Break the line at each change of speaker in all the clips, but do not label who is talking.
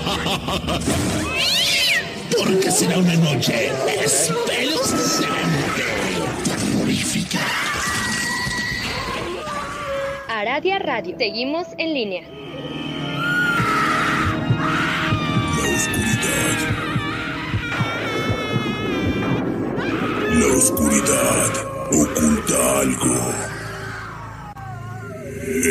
Porque será una noche espeluznante, terrorífica.
Aradia Radio. Seguimos en línea.
La oscuridad. La oscuridad oculta algo.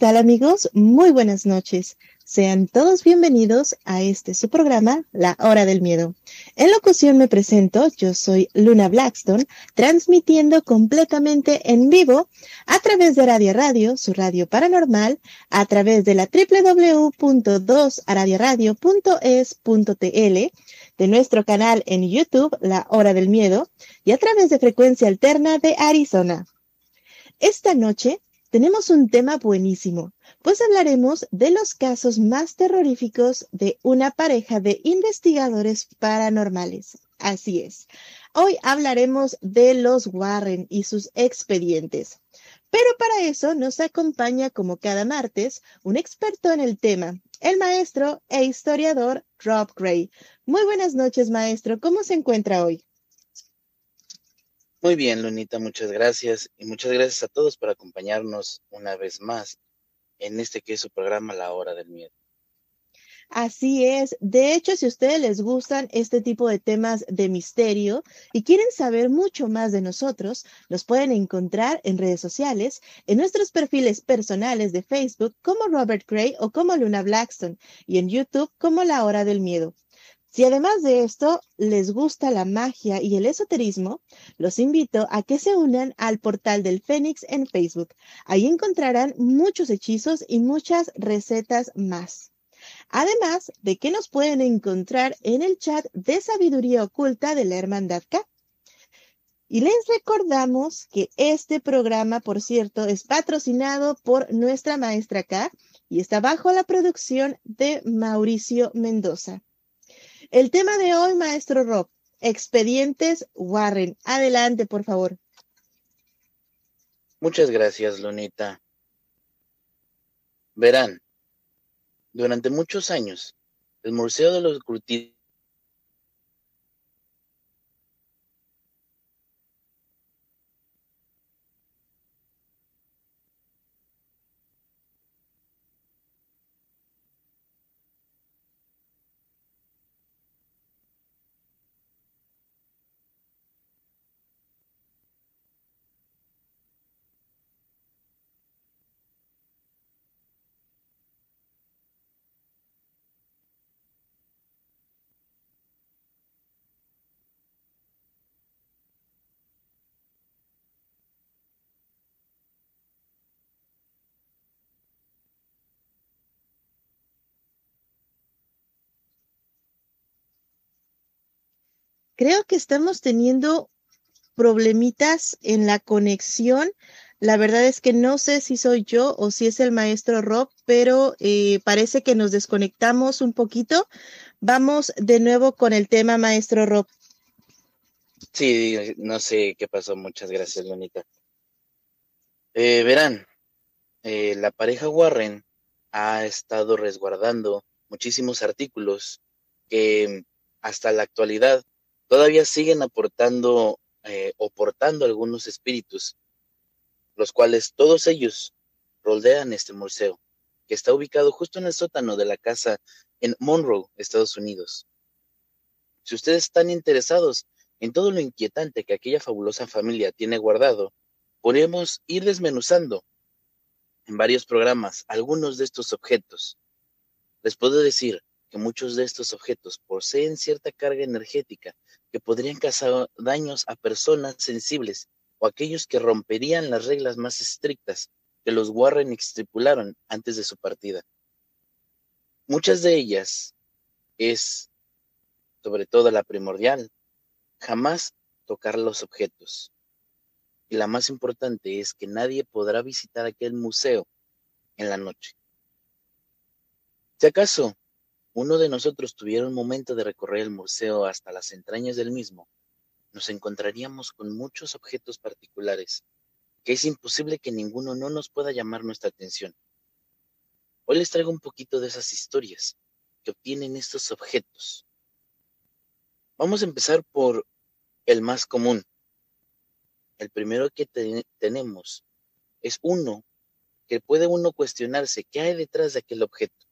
tal amigos? Muy buenas noches. Sean todos bienvenidos a este su programa, La Hora del Miedo. En locución me presento, yo soy Luna Blackstone, transmitiendo completamente en vivo a través de Radio Radio, su radio paranormal, a través de la www.2aradiaradio.es.tl, de nuestro canal en YouTube, La Hora del Miedo, y a través de Frecuencia Alterna de Arizona. Esta noche tenemos un tema buenísimo, pues hablaremos de los casos más terroríficos de una pareja de investigadores paranormales. Así es. Hoy hablaremos de los Warren y sus expedientes. Pero para eso nos acompaña, como cada martes, un experto en el tema, el maestro e historiador Rob Gray. Muy buenas noches, maestro. ¿Cómo se encuentra hoy?
Muy bien, Lunita, muchas gracias. Y muchas gracias a todos por acompañarnos una vez más en este que es su programa La Hora del Miedo.
Así es. De hecho, si a ustedes les gustan este tipo de temas de misterio y quieren saber mucho más de nosotros, los pueden encontrar en redes sociales, en nuestros perfiles personales de Facebook como Robert Gray o como Luna Blackstone y en YouTube como La Hora del Miedo. Si además de esto les gusta la magia y el esoterismo, los invito a que se unan al portal del Fénix en Facebook. Ahí encontrarán muchos hechizos y muchas recetas más. Además de que nos pueden encontrar en el chat de sabiduría oculta de la Hermandad K. Y les recordamos que este programa, por cierto, es patrocinado por nuestra maestra K y está bajo la producción de Mauricio Mendoza. El tema de hoy, maestro Rob, expedientes Warren. Adelante, por favor.
Muchas gracias, Lunita. Verán, durante muchos años, el Museo de los Ocultistas
Creo que estamos teniendo problemitas en la conexión. La verdad es que no sé si soy yo o si es el maestro Rob, pero eh, parece que nos desconectamos un poquito. Vamos de nuevo con el tema, maestro Rob.
Sí, no sé qué pasó. Muchas gracias, Lunita. Eh, verán, eh, la pareja Warren ha estado resguardando muchísimos artículos que hasta la actualidad todavía siguen aportando eh, o portando algunos espíritus, los cuales todos ellos rodean este museo, que está ubicado justo en el sótano de la casa en Monroe, Estados Unidos. Si ustedes están interesados en todo lo inquietante que aquella fabulosa familia tiene guardado, podemos ir desmenuzando en varios programas algunos de estos objetos. Les puedo decir que muchos de estos objetos poseen cierta carga energética que podrían causar daños a personas sensibles o aquellos que romperían las reglas más estrictas que los Warren estipularon antes de su partida. Muchas de ellas es, sobre todo la primordial, jamás tocar los objetos. Y la más importante es que nadie podrá visitar aquel museo en la noche. Si acaso uno de nosotros tuviera un momento de recorrer el museo hasta las entrañas del mismo, nos encontraríamos con muchos objetos particulares, que es imposible que ninguno no nos pueda llamar nuestra atención. Hoy les traigo un poquito de esas historias que obtienen estos objetos. Vamos a empezar por el más común. El primero que tenemos es uno que puede uno cuestionarse qué hay detrás de aquel objeto.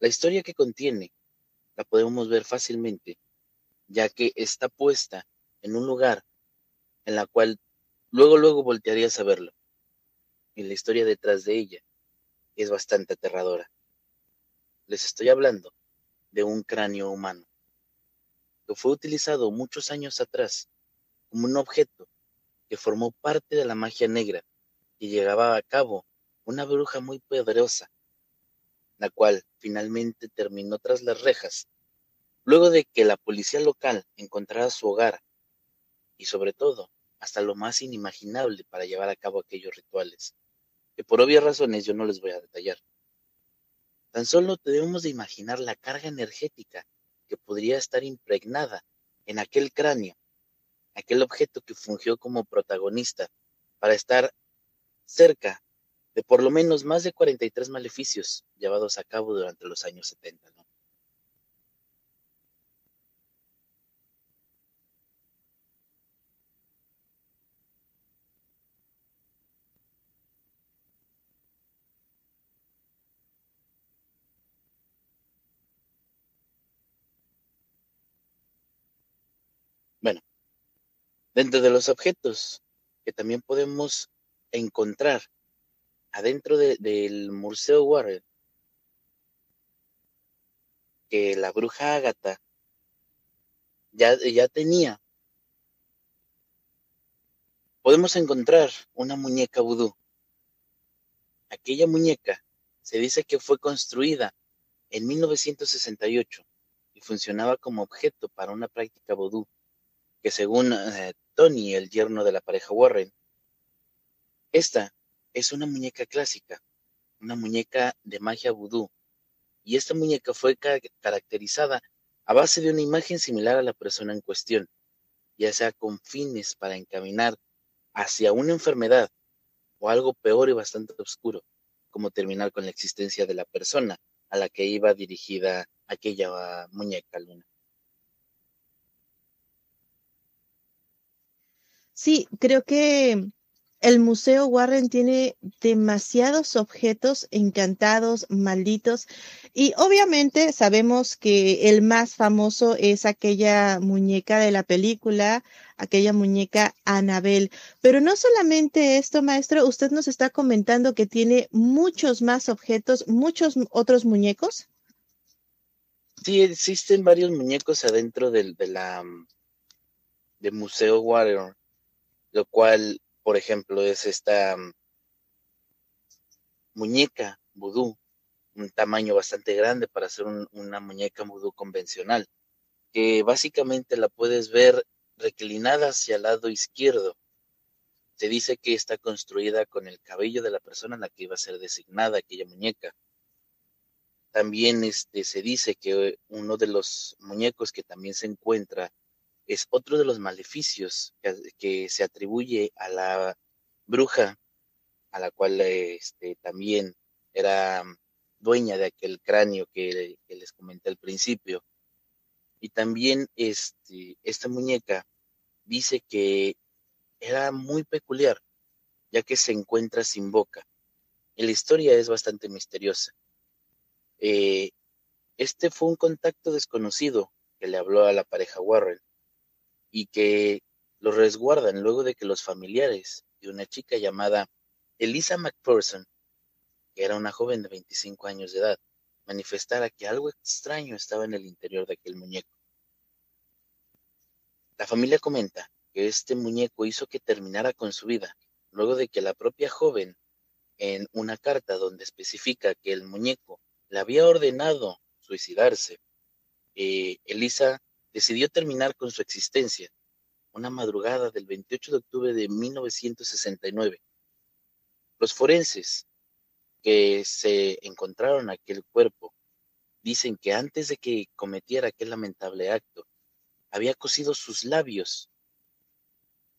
La historia que contiene la podemos ver fácilmente, ya que está puesta en un lugar en la cual luego luego voltearías a verlo. Y la historia detrás de ella es bastante aterradora. Les estoy hablando de un cráneo humano que fue utilizado muchos años atrás como un objeto que formó parte de la magia negra y llegaba a cabo una bruja muy poderosa, la cual finalmente terminó tras las rejas, luego de que la policía local encontrara su hogar y sobre todo hasta lo más inimaginable para llevar a cabo aquellos rituales, que por obvias razones yo no les voy a detallar. Tan solo debemos de imaginar la carga energética que podría estar impregnada en aquel cráneo, aquel objeto que fungió como protagonista para estar cerca de por lo menos más de 43 maleficios llevados a cabo durante los años 70. Bueno, dentro de los objetos que también podemos encontrar adentro del Museo Warren, que la bruja Ágata ya, ya tenía, podemos encontrar una muñeca vudú. Aquella muñeca se dice que fue construida en 1968 y funcionaba como objeto para una práctica vudú que según eh, Tony, el yerno de la pareja Warren, esta es una muñeca clásica, una muñeca de magia vudú, y esta muñeca fue caracterizada a base de una imagen similar a la persona en cuestión, ya sea con fines para encaminar hacia una enfermedad o algo peor y bastante oscuro, como terminar con la existencia de la persona a la que iba dirigida aquella muñeca luna.
Sí, creo que el Museo Warren tiene demasiados objetos encantados, malditos, y obviamente sabemos que el más famoso es aquella muñeca de la película, aquella muñeca Anabel. Pero no solamente esto, maestro, usted nos está comentando que tiene muchos más objetos, muchos otros muñecos.
Sí, existen varios muñecos adentro del, de la del Museo Warren lo cual, por ejemplo, es esta mm, muñeca vudú, un tamaño bastante grande para hacer una muñeca vudú convencional, que básicamente la puedes ver reclinada hacia el lado izquierdo. Se dice que está construida con el cabello de la persona en la que iba a ser designada aquella muñeca. También este, se dice que uno de los muñecos que también se encuentra es otro de los maleficios que, se atribuye a la bruja, a la cual este, también era dueña de aquel cráneo que, les comenté al principio. Y también este, esta muñeca dice que era muy peculiar, ya que se encuentra sin boca. Y la historia es bastante misteriosa. Eh, este fue un contacto desconocido que le habló a la pareja Warren y que lo resguardan luego de que los familiares de una chica llamada Elisa McPherson, que era una joven de 25 años de edad, manifestara que algo extraño estaba en el interior de aquel muñeco. La familia comenta que este muñeco hizo que terminara con su vida, luego de que la propia joven, en una carta donde especifica que el muñeco le había ordenado suicidarse, eh, decidió terminar con su existencia una madrugada del 28 de octubre de 1969 los forenses que se encontraron aquel cuerpo dicen que antes de que cometiera aquel lamentable acto, había cosido sus labios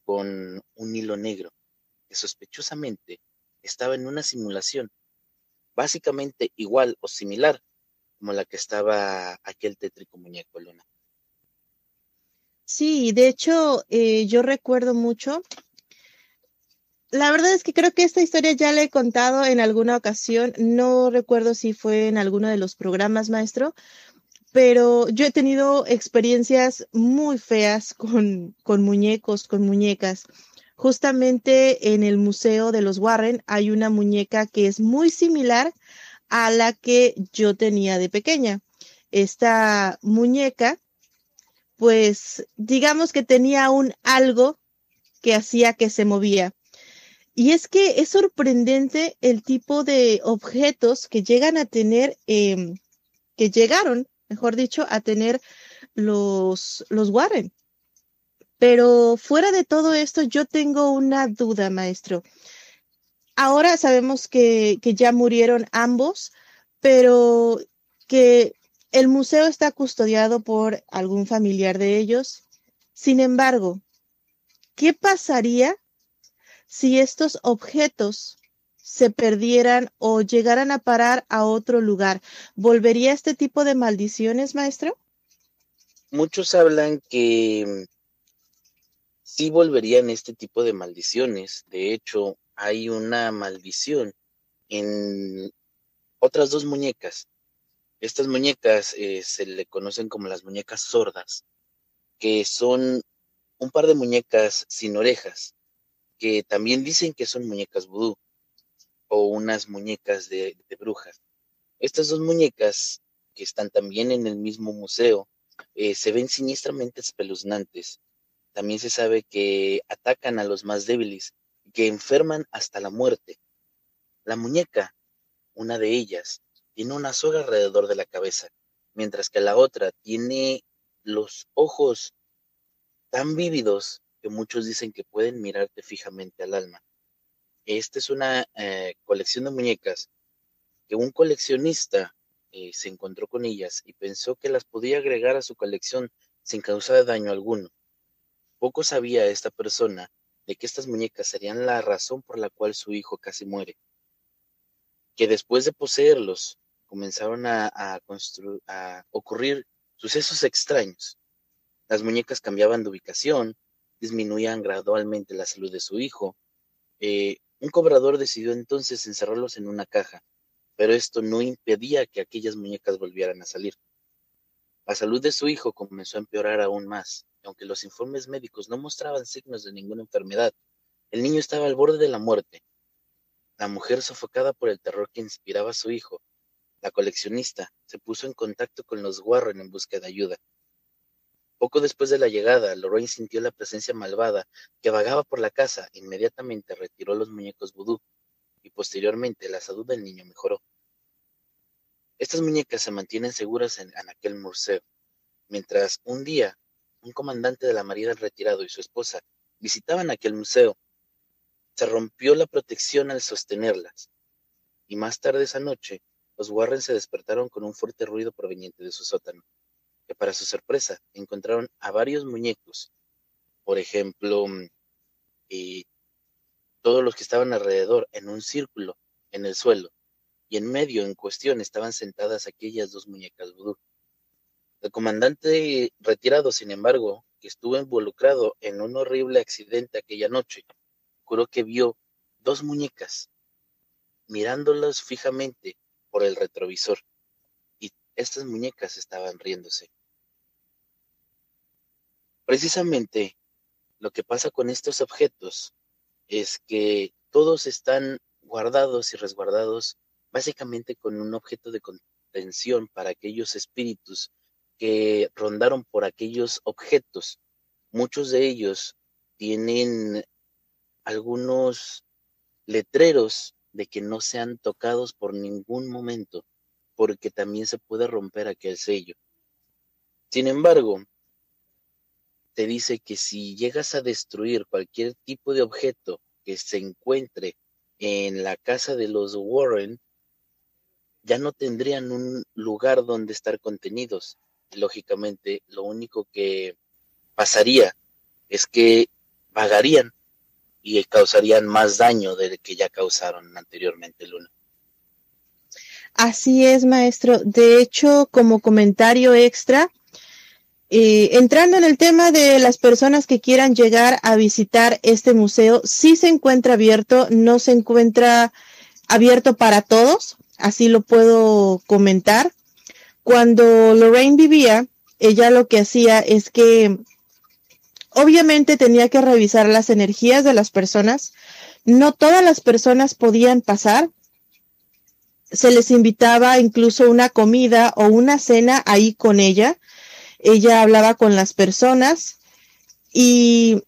con un hilo negro, que sospechosamente estaba en una simulación, básicamente igual o similar como la que estaba aquel tétrico muñeco, Luna.
Sí, de hecho, eh, yo recuerdo mucho la verdad es que creo que esta historia ya la he contado en alguna ocasión. No recuerdo si fue en alguno de los programas, maestro, pero yo he tenido experiencias muy feas con, con muñecos, con muñecas. Justamente en el Museo de los Warren hay una muñeca que es muy similar a la que yo tenía de pequeña. Esta muñeca, pues digamos que tenía un algo que hacía que se movía y es que es sorprendente el tipo de objetos que llegan a tener, em, que llegaron, mejor dicho, a tener los, los Warren. Pero fuera de todo esto, yo tengo una duda, maestro. Ahora sabemos que, que ya murieron ambos, pero que el museo está custodiado por algún familiar de ellos. Sin embargo, ¿qué pasaría si estos objetos se perdieran o llegaran a parar a otro lugar, ¿volvería este tipo de maldiciones, maestro?
Muchos hablan que sí volverían este tipo de maldiciones. De hecho, hay una maldición en otras dos muñecas. Estas muñecas eh, se le conocen como las muñecas sordas, que son un par de muñecas sin orejas que también dicen que son muñecas vudú o unas muñecas de, brujas. Estas dos muñecas, que están también en el mismo museo, eh, se ven siniestramente espeluznantes. También se sabe que atacan a los más débiles, que enferman hasta la muerte. La muñeca, una de ellas, tiene una soga alrededor de la cabeza, mientras que la otra tiene los ojos tan vívidos que muchos dicen que pueden mirarte fijamente al alma. Esta es una eh, colección de muñecas que un coleccionista eh, se encontró con ellas y pensó que las podía agregar a su colección sin causar daño alguno. Poco sabía esta persona de que estas muñecas serían la razón por la cual su hijo casi muere. Que después de poseerlos comenzaron a, ocurrir sucesos extraños. Las muñecas cambiaban de ubicación, disminuían gradualmente la salud de su hijo. Eh, un cobrador decidió entonces encerrarlos en una caja, pero esto no impedía que aquellas muñecas volvieran a salir. La salud de su hijo comenzó a empeorar aún más, y aunque los informes médicos no mostraban signos de ninguna enfermedad, el niño estaba al borde de la muerte. La mujer, sofocada por el terror que inspiraba a su hijo, la coleccionista, se puso en contacto con los Warren en busca de ayuda. Poco después de la llegada, Lorraine sintió la presencia malvada que vagaba por la casa. Inmediatamente retiró los muñecos vudú y posteriormente la salud del niño mejoró. Estas muñecas se mantienen seguras en, aquel museo, mientras un día un comandante de la Marina retirado y su esposa visitaban aquel museo. Se rompió la protección al sostenerlas, y más tarde esa noche los Warren se despertaron con un fuerte ruido proveniente de su sótano para su sorpresa encontraron a varios muñecos. Por ejemplo, y todos los que estaban alrededor en un círculo en el suelo y en medio en cuestión estaban sentadas aquellas dos muñecas vudú. El comandante retirado, sin embargo, que estuvo involucrado en un horrible accidente aquella noche, juró que vio dos muñecas mirándolos fijamente por el retrovisor y estas muñecas estaban riéndose. Precisamente lo que pasa con estos objetos es que todos están guardados y resguardados básicamente con un objeto de contención para aquellos espíritus que rondaron por aquellos objetos. Muchos de ellos tienen algunos letreros de que no sean tocados por ningún momento, porque también se puede romper aquel sello. Sin embargo, te dice que si llegas a destruir cualquier tipo de objeto que se encuentre en la casa de los Warren, ya no tendrían un lugar donde estar contenidos. Lógicamente, lo único que pasaría es que vagarían y causarían más daño del que ya causaron anteriormente, Luna.
Así es, maestro. De hecho, como comentario extra, eh, entrando en el tema de las personas que quieran llegar a visitar este museo, sí se encuentra abierto, no se encuentra abierto para todos, así lo puedo comentar. Cuando Lorraine vivía, ella lo que hacía es que obviamente tenía que revisar las energías de las personas. No todas las personas podían pasar. Se les invitaba incluso una comida o una cena ahí con ella. Ella hablaba con las personas y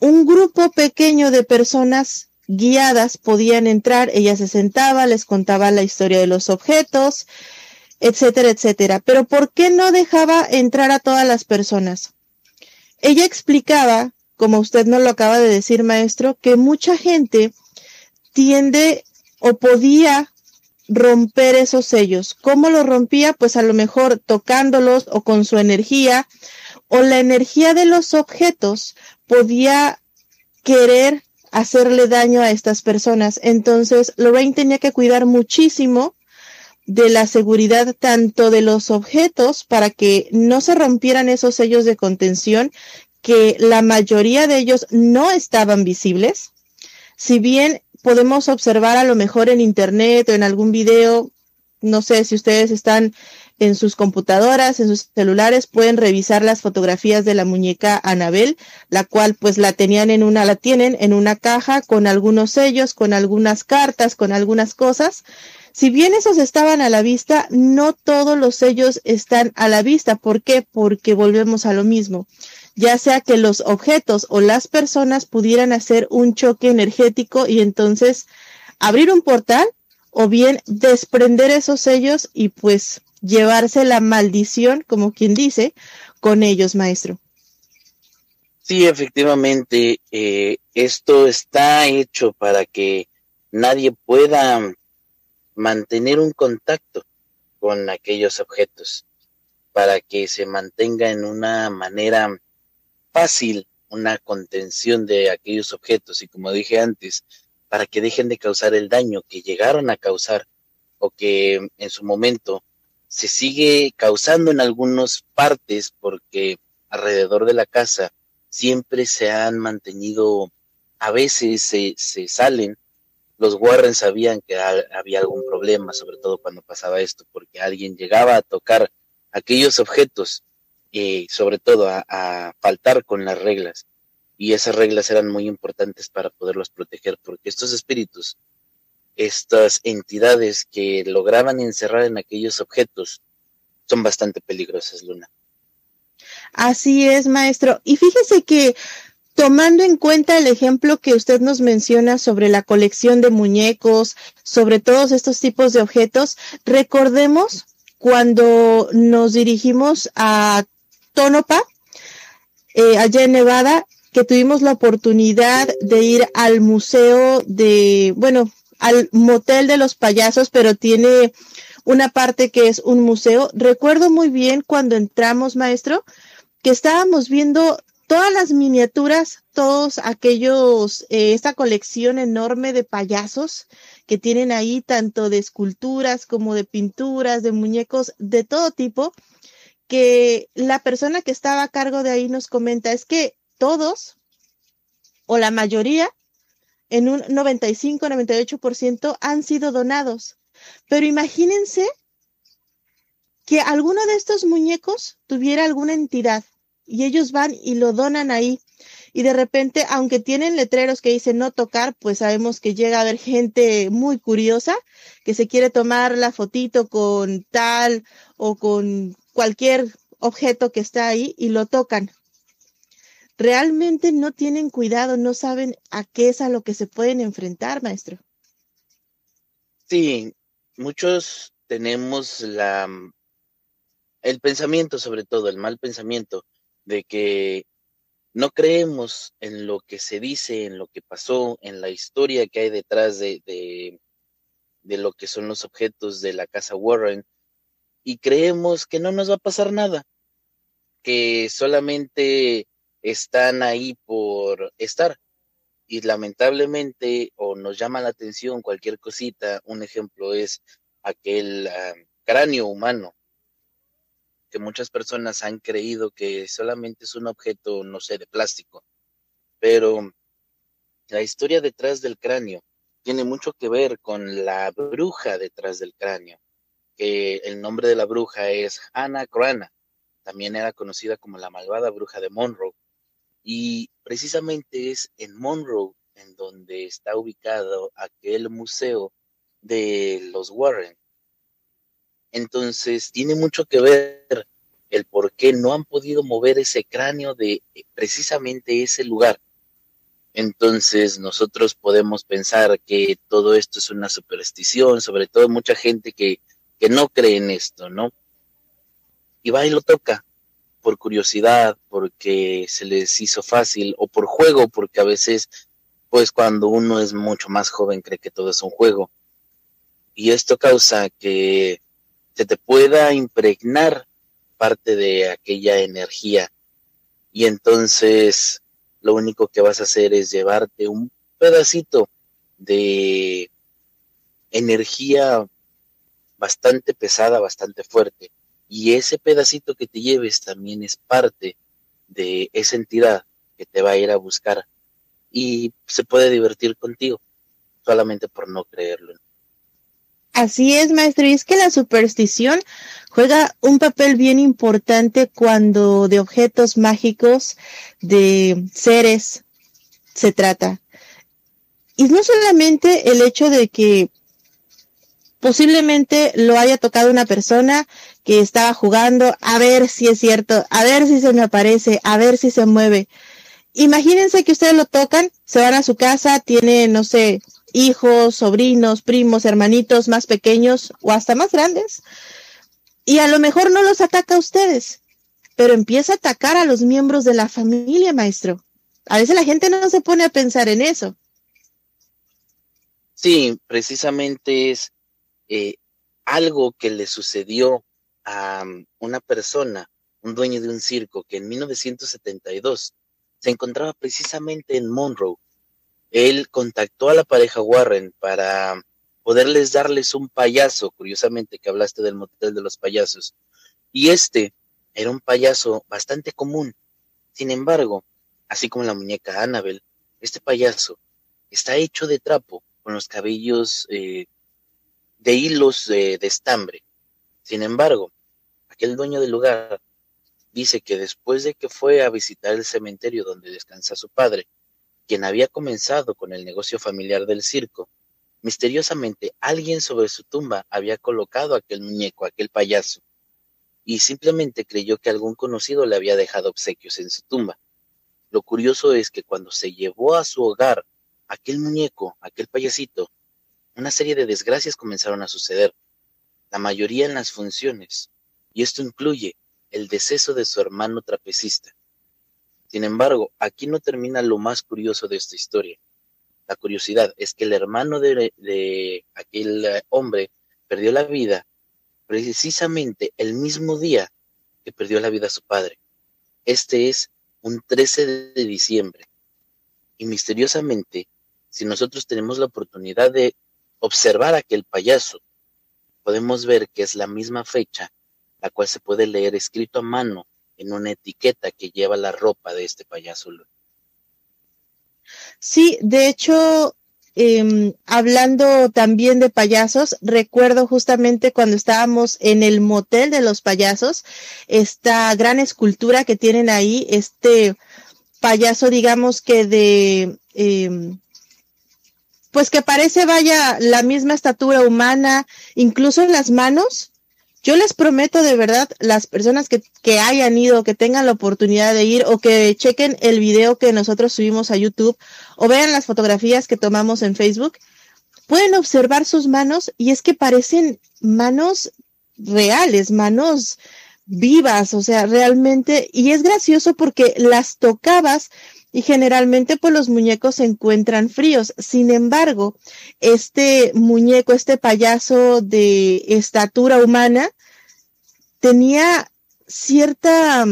un grupo pequeño de personas guiadas podían entrar, ella se sentaba, les contaba la historia de los objetos, etcétera, etcétera. Pero ¿por qué no dejaba entrar a todas las personas? Ella explicaba, como usted nos lo acaba de decir, maestro, que mucha gente tiende o podía romper esos sellos. ¿Cómo lo rompía? Pues a lo mejor tocándolos o con su energía o la energía de los objetos podía querer hacerle daño a estas personas. Entonces, Lorraine tenía que cuidar muchísimo de la seguridad tanto de los objetos para que no se rompieran esos sellos de contención, que la mayoría de ellos no estaban visibles. Si bien podemos observar a lo mejor en internet o en algún video, no sé si ustedes están en sus computadoras, en sus celulares, pueden revisar las fotografías de la muñeca Anabel, la cual pues la tenían en una, la tienen en una caja con algunos sellos, con algunas cartas, con algunas cosas. Si bien esos estaban a la vista, no todos los sellos están a la vista. ¿Por qué? Porque volvemos a lo mismo. Ya sea que los objetos o las personas pudieran hacer un choque energético y entonces abrir un portal o bien desprender esos sellos y pues llevarse la maldición, como quien dice, con ellos, maestro.
Sí, efectivamente, eh, esto está hecho para que nadie pueda mantener un contacto con aquellos objetos, para que se mantenga en una manera fácil una contención de aquellos objetos y como dije antes, para que dejen de causar el daño que llegaron a causar o que en su momento se sigue causando en algunas partes porque alrededor de la casa siempre se han mantenido, a veces se, se salen. Los Warren sabían que había algún problema, sobre todo cuando pasaba esto, porque alguien llegaba a tocar aquellos objetos, y sobre todo a, a faltar con las reglas. Y esas reglas eran muy importantes para poderlos proteger, porque estos espíritus estas entidades que lograban encerrar en aquellos objetos son bastante peligrosas, Luna.
Así es, maestro. Y fíjese que tomando en cuenta el ejemplo que usted nos menciona sobre la colección de muñecos, sobre todos estos tipos de objetos, recordemos cuando nos dirigimos a Tonopah, eh, allá en Nevada, que tuvimos la oportunidad de ir al museo de, bueno, al motel de los payasos, pero tiene una parte que es un museo. Recuerdo muy bien cuando entramos, maestro, que estábamos viendo todas las miniaturas, todos aquellos, eh, esta colección enorme de payasos que tienen ahí, tanto de esculturas como de pinturas, de muñecos, de todo tipo, que la persona que estaba a cargo de ahí nos comenta, es que todos, o la mayoría, en un 95-98% han sido donados. Pero imagínense que alguno de estos muñecos tuviera alguna entidad y ellos van y lo donan ahí. Y de repente, aunque tienen letreros que dicen no tocar, pues sabemos que llega a haber gente muy curiosa que se quiere tomar la fotito con tal o con cualquier objeto que está ahí y lo tocan. Realmente no tienen cuidado, no saben a qué es a lo que se pueden enfrentar, maestro.
Sí, muchos tenemos la el pensamiento, sobre todo, el mal pensamiento de que no creemos en lo que se dice, en lo que pasó, en la historia que hay detrás de, de, lo que son los objetos de la casa Warren y creemos que no nos va a pasar nada, que solamente están ahí por estar. Y lamentablemente, o nos llama la atención cualquier cosita, un ejemplo es aquel ah, cráneo humano muchas personas han creído que solamente es un objeto, no sé, de plástico. Pero la historia detrás del cráneo tiene mucho que ver con la bruja detrás del cráneo, que el nombre de la bruja es Hannah Crana, también era conocida como la malvada bruja de Monroe, y precisamente es en Monroe en donde está ubicado aquel museo de los Warren, entonces, tiene mucho que ver el por qué no han podido mover ese cráneo de precisamente ese lugar. Entonces, nosotros podemos pensar que todo esto es una superstición, sobre todo mucha gente que, que no cree en esto, ¿no? Y va y lo toca por curiosidad, porque se les hizo fácil, o por juego, porque a veces, pues cuando uno es mucho más joven, cree que todo es un juego. Y esto causa que se te pueda impregnar parte de aquella energía. Y entonces lo único que vas a hacer es llevarte un pedacito de energía bastante pesada, bastante fuerte. Y ese pedacito que te lleves también es parte de esa entidad que te va a ir a buscar y se puede divertir contigo solamente por no creerlo.
Así es, maestro. Y es que la superstición juega un papel bien importante cuando de objetos mágicos, de seres se trata. Y no solamente el hecho de que posiblemente lo haya tocado una persona que estaba jugando, a ver si es cierto, a ver si se me aparece, a ver si se mueve. Imagínense que ustedes lo tocan, se van a su casa, tiene, no sé, hijos, sobrinos, primos, hermanitos más pequeños o hasta más grandes. Y a lo mejor no los ataca a ustedes, pero empieza a atacar a los miembros de la familia, maestro. A veces la gente no se pone a pensar en eso.
Sí, precisamente es eh, algo que le sucedió a um, una persona, un dueño de un circo, que en 1972 se encontraba precisamente en Monroe, él contactó a la pareja Warren para poderles darles un payaso, curiosamente que hablaste del motel de los payasos, y este era un payaso bastante común. Sin embargo, así como la muñeca Annabel, este payaso está hecho de trapo con los cabellos eh, de hilos de estambre. Sin embargo, aquel dueño del lugar dice que después de que fue a visitar el cementerio donde descansa su padre, quien había comenzado con el negocio familiar del circo, misteriosamente alguien sobre su tumba había colocado aquel muñeco, aquel payaso, y simplemente creyó que algún conocido le había dejado obsequios en su tumba. Lo curioso es que cuando se llevó a su hogar aquel muñeco, aquel payasito, una serie de desgracias comenzaron a suceder, la mayoría en las funciones, y esto incluye el deceso de su hermano trapecista, sin embargo, aquí no termina lo más curioso de esta historia. La curiosidad es que el hermano de, aquel eh, hombre perdió la vida precisamente el mismo día que perdió la vida su padre. Este es un 13 de diciembre. Y misteriosamente, si nosotros tenemos la oportunidad de observar aquel payaso, podemos ver que es la misma fecha, la cual se puede leer escrito a mano en una etiqueta que lleva la ropa de este payaso.
Sí, de hecho, em, hablando también de payasos, recuerdo justamente cuando estábamos en el motel de los payasos, esta gran escultura que tienen ahí, este payaso, digamos que de, em, pues que parece vaya la misma estatura humana, incluso en las manos, yo les prometo de verdad, las personas que, que, hayan ido, que tengan la oportunidad de ir o que chequen el video que nosotros subimos a YouTube o vean las fotografías que tomamos en Facebook, pueden observar sus manos y es que parecen manos reales, manos vivas, o sea, realmente, y es gracioso porque las tocabas y generalmente pues los muñecos se encuentran fríos. Sin embargo, este muñeco, este payaso de estatura humana, tenía cierta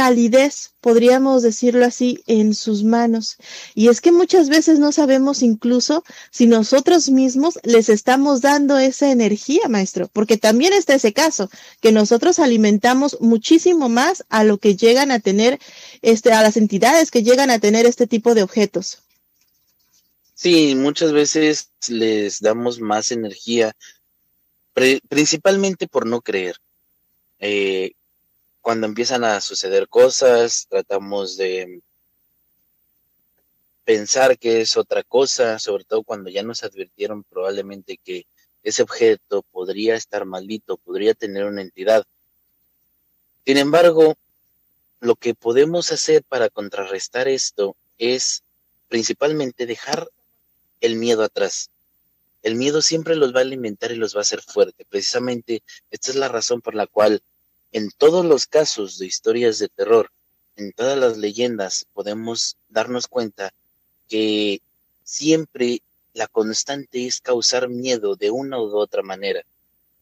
calidez, podríamos decirlo así, en sus manos. Y es que muchas veces no sabemos incluso si nosotros mismos les estamos dando esa energía, maestro, porque también está ese caso, que nosotros alimentamos muchísimo más a lo que llegan a tener, este, a las entidades que llegan a tener este tipo de objetos.
Sí, muchas veces les damos más energía, principalmente por no creer. Eh, cuando empiezan a suceder cosas, tratamos de pensar que es otra cosa, sobre todo cuando ya nos advirtieron probablemente que ese objeto podría estar maldito, podría tener una entidad. Sin embargo, lo que podemos hacer para contrarrestar esto es principalmente dejar el miedo atrás. El miedo siempre los va a alimentar y los va a hacer fuerte. Precisamente esta es la razón por la cual en todos los casos de historias de terror, en todas las leyendas, podemos darnos cuenta que siempre la constante es causar miedo de una u otra manera,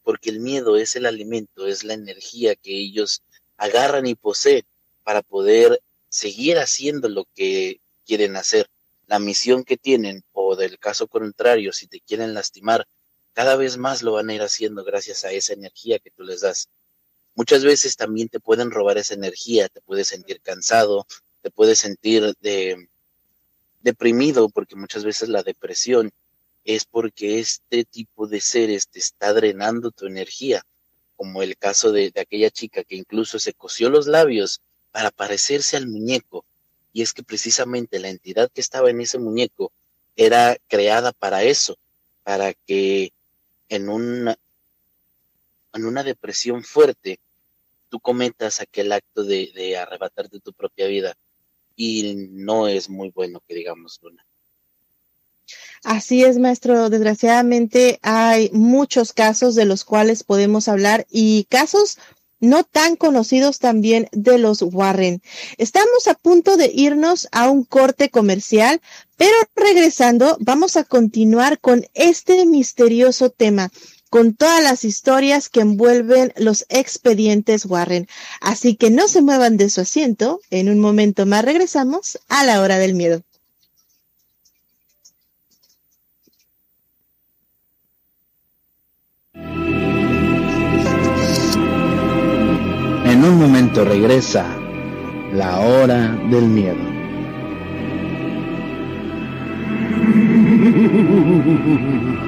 porque el miedo es el alimento, es la energía que ellos agarran y poseen para poder seguir haciendo lo que quieren hacer, la misión que tienen, o del caso contrario, si te quieren lastimar, cada vez más lo van a ir haciendo gracias a esa energía que tú les das muchas veces también te pueden robar esa energía, te puedes sentir cansado, te puedes sentir de, deprimido, porque muchas veces la depresión es porque este tipo de seres te está drenando tu energía, como el caso de, de aquella chica que incluso se cosió los labios para parecerse al muñeco, y es que precisamente la entidad que estaba en ese muñeco era creada para eso, para que en una, en una depresión fuerte tú cometas aquel acto de, de arrebatarte tu propia vida y no es muy bueno que digamos, Luna.
Así es, maestro. Desgraciadamente hay muchos casos de los cuales podemos hablar y casos no tan conocidos también de los Warren. Estamos a punto de irnos a un corte comercial, pero regresando vamos a continuar con este misterioso tema con todas las historias que envuelven los expedientes Warren. Así que no se muevan de su asiento, en un momento más regresamos a la hora del miedo.
En un momento regresa la hora del miedo.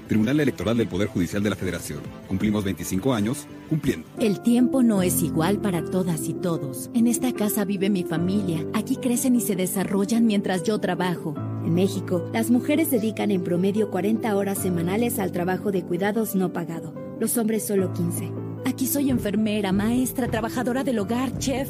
Tribunal Electoral del Poder Judicial de la Federación. Cumplimos 25 años cumpliendo.
El tiempo no es igual para todas y todos. En esta casa vive mi familia. Aquí crecen y se desarrollan mientras yo trabajo. En México, las mujeres dedican en promedio 40 horas semanales al trabajo de cuidados no pagado. Los hombres solo 15. Aquí soy enfermera, maestra, trabajadora del hogar, chef.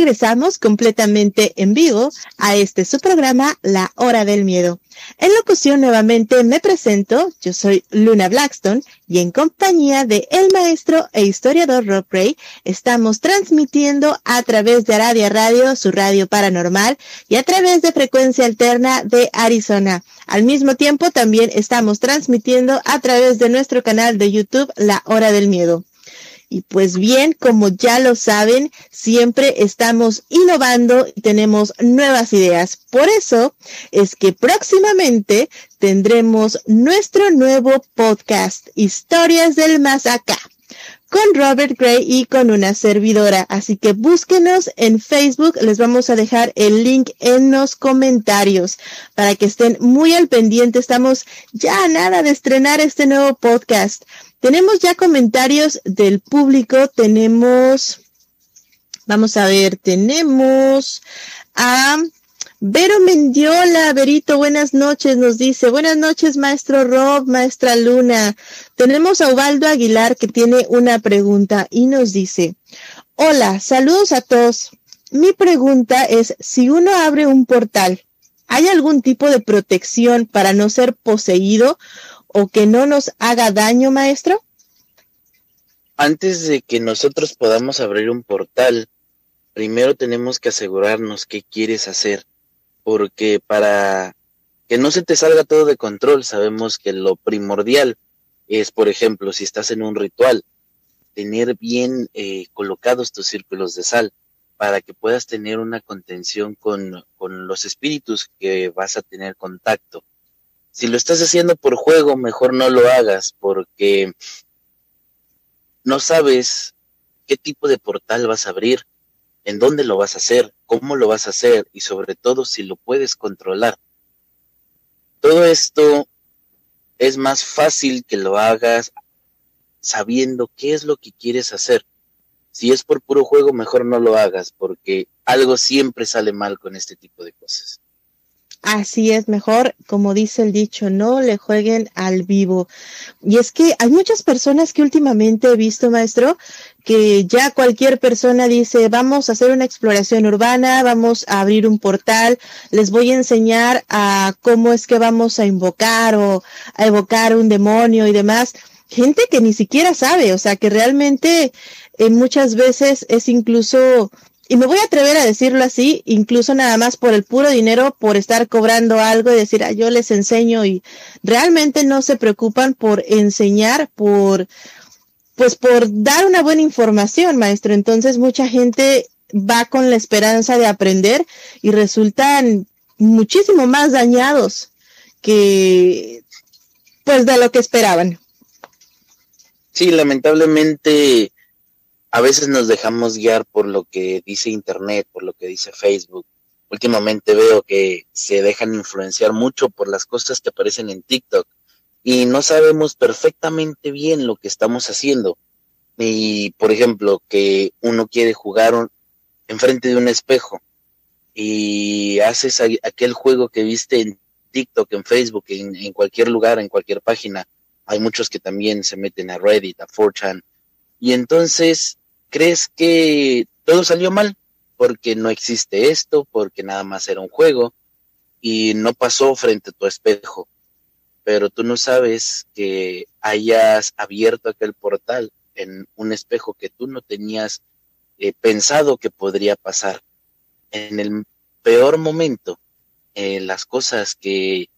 regresamos completamente en vivo a este su programa La Hora del Miedo. En locución nuevamente me presento, yo soy Luna Blackstone y en compañía de el maestro e historiador Rob Ray estamos transmitiendo a través de Aradia Radio, su radio paranormal, y a través de frecuencia alterna de Arizona. Al mismo tiempo también estamos transmitiendo a través de nuestro canal de YouTube La Hora del Miedo. Y pues bien, como ya lo saben, siempre estamos innovando y tenemos nuevas ideas. Por eso es que próximamente tendremos nuestro nuevo podcast, Historias del Más Acá con Robert Gray y con una servidora. Así que búsquenos en Facebook. Les vamos a dejar el link en los comentarios para que estén muy al pendiente. Estamos ya a nada de estrenar este nuevo podcast. Tenemos ya comentarios del público. Tenemos, vamos a ver, tenemos a Vero Mendiola, Verito, buenas noches, nos dice, buenas noches, maestro Rob, maestra Luna. Tenemos a Ubaldo Aguilar que tiene una pregunta y nos dice, hola, saludos a todos. Mi pregunta es, si uno abre un portal, ¿hay algún tipo de protección para no ser poseído o que no nos haga daño, maestro?
Antes de que nosotros podamos abrir un portal, primero tenemos que asegurarnos qué quieres hacer, porque para que no se te salga todo de control, sabemos que lo primordial es, por ejemplo, si estás en un ritual, tener bien eh, colocados tus círculos de sal para que puedas tener una contención con, con los espíritus que vas a tener contacto si lo estás haciendo por juego, mejor no lo hagas porque no sabes qué tipo de portal vas a abrir, en dónde lo vas a hacer, cómo lo vas a hacer y sobre todo si lo puedes controlar. Todo esto es más fácil que lo hagas sabiendo qué es lo que quieres hacer. Si es por puro juego, mejor no lo hagas porque algo siempre sale mal con este tipo de cosas.
Así es, mejor, como dice el dicho, no le jueguen al vivo. Y es que hay muchas personas que últimamente he visto, maestro, que ya cualquier persona dice, vamos a hacer una exploración urbana, vamos a abrir un portal, les voy a enseñar a cómo es que vamos a invocar o a evocar un demonio y demás. Gente que ni siquiera sabe, o sea, que realmente eh, muchas veces es incluso y me voy a atrever a decirlo así, incluso nada más por el puro dinero, por estar cobrando algo y decir, ah, yo les enseño y realmente no se preocupan por enseñar, por, pues por dar una buena información, maestro. Entonces mucha gente va con la esperanza de aprender y resultan muchísimo más dañados que, pues de lo que esperaban.
Sí, lamentablemente a veces nos dejamos guiar por lo que dice Internet, por lo que dice Facebook. Últimamente veo que se dejan influenciar mucho por las cosas que aparecen en TikTok y no sabemos perfectamente bien lo que estamos haciendo. Y, por ejemplo, que uno quiere jugar enfrente de un espejo y haces aquel juego que viste en TikTok, en Facebook, en, en cualquier lugar, en cualquier página. Hay muchos que también se meten a Reddit, a 4chan. Y entonces crees que todo salió mal porque no existe esto, porque nada más era un juego y no pasó frente a tu espejo. Pero tú no sabes que hayas abierto aquel portal en un espejo que tú no tenías eh, pensado que podría pasar. En el peor momento eh, las cosas que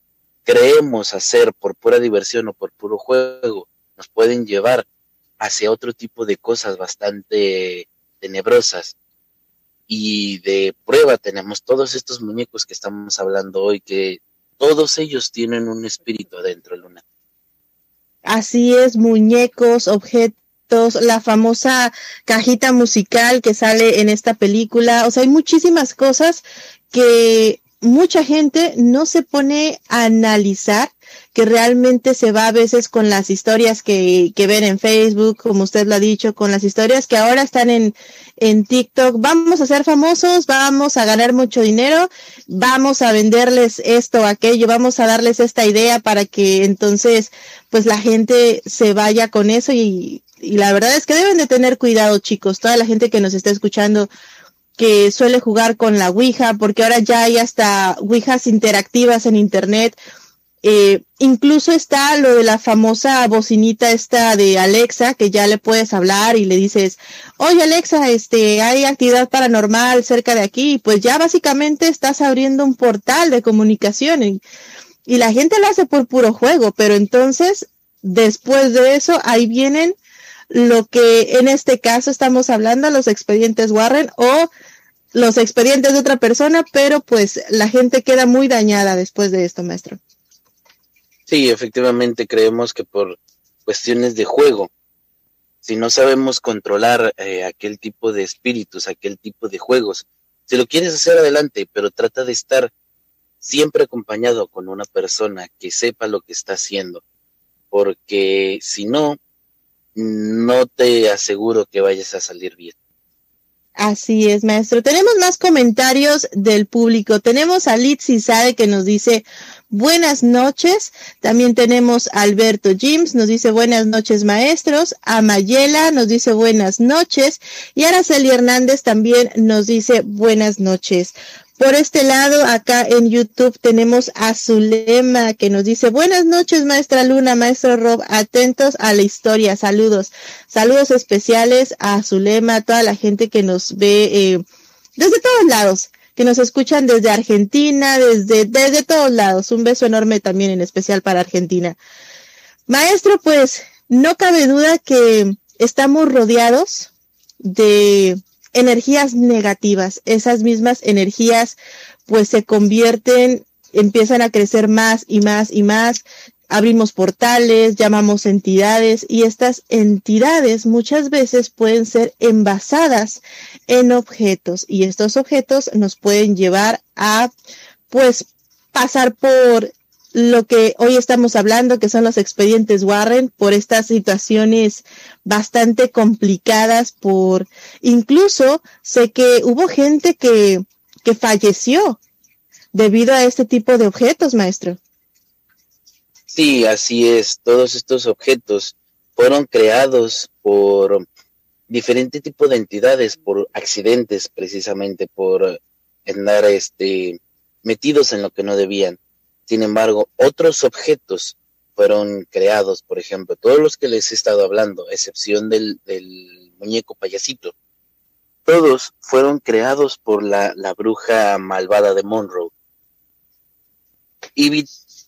creemos hacer por pura diversión o por puro juego nos pueden llevar hacia otro tipo de cosas bastante tenebrosas. Y de prueba tenemos todos estos muñecos que estamos hablando hoy, que todos ellos tienen un espíritu adentro, Luna.
Así es, muñecos, objetos, la famosa cajita musical que sale en esta película. O sea, hay muchísimas cosas que mucha gente no se pone a analizar que realmente se va a veces con las historias que, que ven en Facebook, como usted lo ha dicho, con las historias que ahora están en, en TikTok. Vamos a ser famosos, vamos a ganar mucho dinero, vamos a venderles esto, aquello, vamos a darles esta idea para que entonces pues la gente se vaya con eso y, y la verdad es que deben de tener cuidado chicos, toda la gente que nos está escuchando que suele jugar con la Ouija, porque ahora ya hay hasta Ouijas interactivas en Internet. Eh, incluso está lo de la famosa bocinita esta de Alexa, que ya le puedes hablar y le dices, oye Alexa, este, hay actividad paranormal cerca de aquí, pues ya básicamente estás abriendo un portal de comunicación y, y la gente lo hace por puro juego, pero entonces, después de eso, ahí vienen lo que en este caso estamos hablando, los expedientes Warren o los expedientes de otra persona, pero pues la gente queda muy dañada después de esto, maestro.
Sí, efectivamente creemos que por cuestiones de juego, si no sabemos controlar eh, aquel tipo de espíritus, aquel tipo de juegos, si lo quieres hacer adelante, pero trata de estar siempre acompañado con una persona que sepa lo que está haciendo, porque si no, no te aseguro que vayas a salir bien.
Así es, maestro. Tenemos más comentarios del público. Tenemos a Litsi Sade que nos dice buenas noches. También tenemos a Alberto Jims, nos dice buenas noches, maestros. A Mayela nos dice buenas noches. Y Araceli Hernández también nos dice buenas noches. Por este lado, acá en YouTube tenemos a Zulema que nos dice, buenas noches, maestra Luna, maestro Rob, atentos a la historia, saludos. Saludos especiales a Zulema, a toda la gente que nos ve eh, desde todos lados, que nos escuchan desde Argentina, desde, desde todos lados. Un beso enorme también en especial para Argentina. Maestro, pues no cabe duda que estamos rodeados de energías negativas. Esas mismas energías pues se convierten, empiezan a crecer más y más y más. Abrimos portales, llamamos entidades y estas entidades muchas veces pueden ser envasadas en objetos y estos objetos nos pueden llevar a pues pasar por lo que hoy estamos hablando, que son los expedientes Warren, por estas situaciones bastante complicadas, por incluso sé que hubo gente que, que falleció debido a este tipo de objetos, maestro.
Sí, así es. Todos estos objetos fueron creados por diferente tipo de entidades, por accidentes precisamente, por andar este, metidos en lo que no debían. Sin embargo, otros objetos fueron creados, por ejemplo, todos los que les he estado hablando, excepción del, muñeco payasito, todos fueron creados por la, bruja malvada de Monroe. Y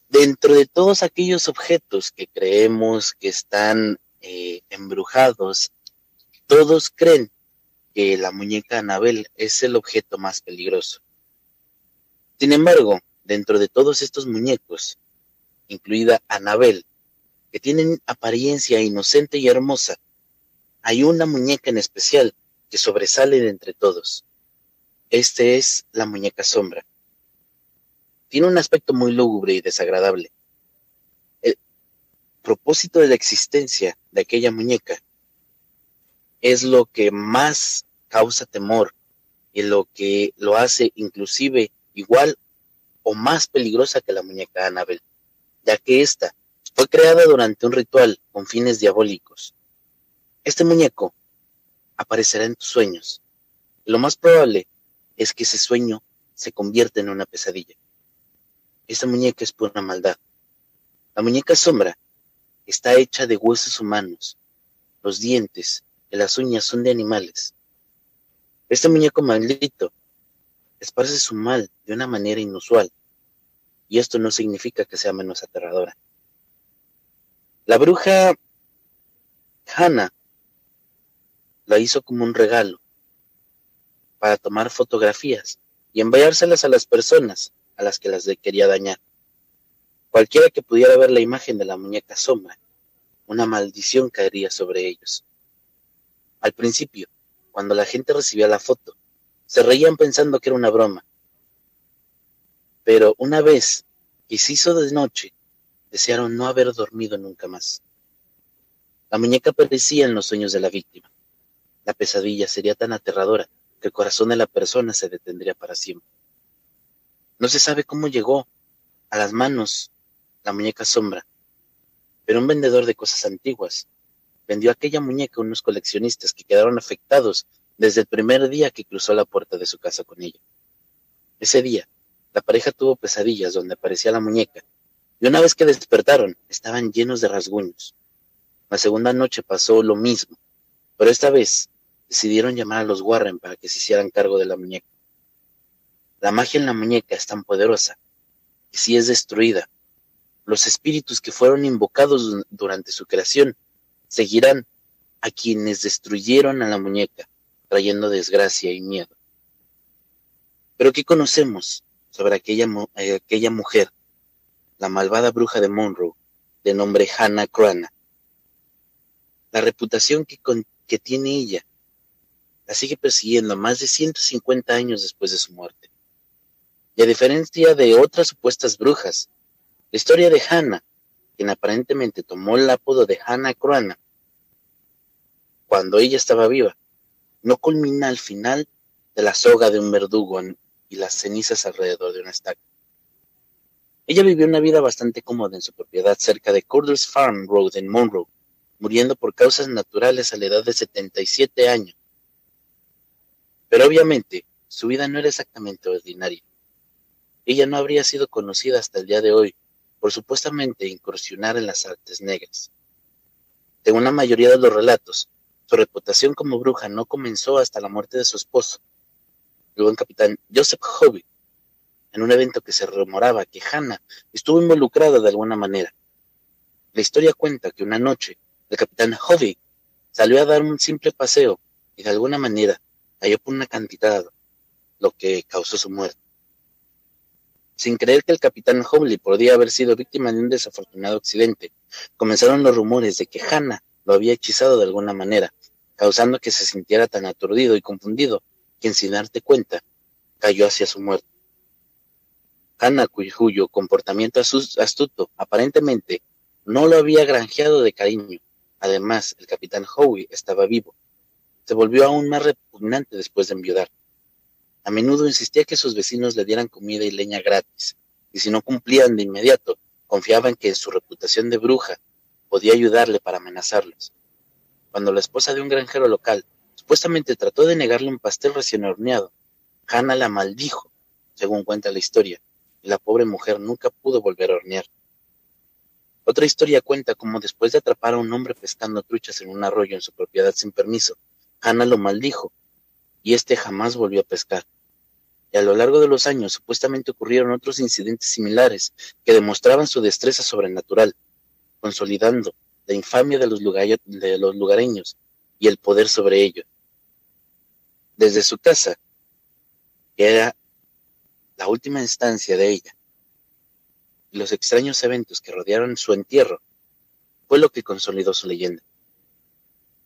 dentro de todos aquellos objetos que creemos que están eh, embrujados, todos creen que la muñeca Anabel es el objeto más peligroso. Sin embargo, dentro de todos estos muñecos, incluida Anabel, que tienen apariencia inocente y hermosa, hay una muñeca en especial que sobresale de entre todos. Este es la muñeca sombra. Tiene un aspecto muy lúgubre y desagradable. El propósito de la existencia de aquella muñeca es lo que más causa temor y lo que lo hace inclusive igual o más peligrosa que la muñeca Annabel, ya que ésta fue creada durante un ritual con fines diabólicos. Este muñeco aparecerá en tus sueños. Lo más probable es que ese sueño se convierta en una pesadilla. Esta muñeca es pura maldad. La muñeca sombra está hecha de huesos humanos. Los dientes y las uñas son de animales. Este muñeco maldito esparce su mal de una manera inusual y esto no significa que sea menos aterradora. La bruja Hannah la hizo como un regalo para tomar fotografías y enviárselas a las personas a las que las quería dañar. Cualquiera que pudiera ver la imagen de la muñeca sombra, una maldición caería sobre ellos. Al principio, cuando la gente recibía la foto, se reían pensando que era una broma. Pero una vez que se hizo de noche, desearon no haber dormido nunca más. La muñeca aparecía en los sueños de la víctima. La pesadilla sería tan aterradora que el corazón de la persona se detendría para siempre. No se sabe cómo llegó a las manos la muñeca sombra, pero un vendedor de cosas antiguas vendió aquella muñeca a unos coleccionistas que quedaron afectados desde el primer día que cruzó la puerta de su casa con ella. Ese día, la pareja tuvo pesadillas donde aparecía la muñeca, y una vez que despertaron, estaban llenos de rasguños. La segunda noche pasó lo mismo, pero esta vez decidieron llamar a los Warren para que se hicieran cargo de la muñeca. La magia en la muñeca es tan poderosa que si es destruida, los espíritus que fueron invocados durante su creación seguirán a quienes destruyeron a la muñeca, trayendo desgracia y miedo. Pero ¿qué conocemos sobre aquella, eh, aquella mujer, la malvada bruja de Monroe, de nombre Hannah Crana? La reputación que, que tiene ella la sigue persiguiendo más de 150 años después de su muerte. Y a diferencia de otras supuestas brujas, la historia de Hannah, quien aparentemente tomó el apodo de Hannah Crana, cuando ella estaba viva, no culmina al final de la soga de un verdugo y las cenizas alrededor de una estaca. Ella vivió una vida bastante cómoda en su propiedad cerca de Corders Farm Road en Monroe, muriendo por causas naturales a la edad de 77 años. Pero obviamente, su vida no era exactamente ordinaria. Ella no habría sido conocida hasta el día de hoy por supuestamente incursionar en las artes negras. Según la mayoría de los relatos, su reputación como bruja no comenzó hasta la muerte de su esposo, el buen capitán Joseph Hobby, en un evento que se rumoraba que Hannah estuvo involucrada de alguna manera. La historia cuenta que una noche el capitán Hobby salió a dar un simple paseo y de alguna manera cayó por una cantidad, lo que causó su muerte. Sin creer que el capitán Hobby podía haber sido víctima de un desafortunado accidente, comenzaron los rumores de que Hannah lo había hechizado de alguna manera, causando que se sintiera tan aturdido y confundido que sin darte cuenta cayó hacia su muerte. Hannah, cuyo comportamiento astuto aparentemente no lo había granjeado de cariño. Además, el capitán Howie estaba vivo. Se volvió aún más repugnante después de enviudar. A menudo insistía que sus vecinos le dieran comida y leña gratis, y si no cumplían de inmediato, confiaban que su reputación de bruja podía ayudarle para amenazarlos. Cuando la esposa de un granjero local supuestamente trató de negarle un pastel recién horneado, Hannah la maldijo, según cuenta la historia, y la pobre mujer nunca pudo volver a hornear. Otra historia cuenta cómo después de atrapar a un hombre pescando truchas en un arroyo en su propiedad sin permiso, Hannah lo maldijo, y éste jamás volvió a pescar. Y a lo largo de los años supuestamente ocurrieron otros incidentes similares que demostraban su destreza sobrenatural, consolidando la infamia de los, de los lugareños y el poder sobre ellos. Desde su casa, que era la última instancia de ella, y los extraños eventos que rodearon su entierro, fue lo que consolidó su leyenda.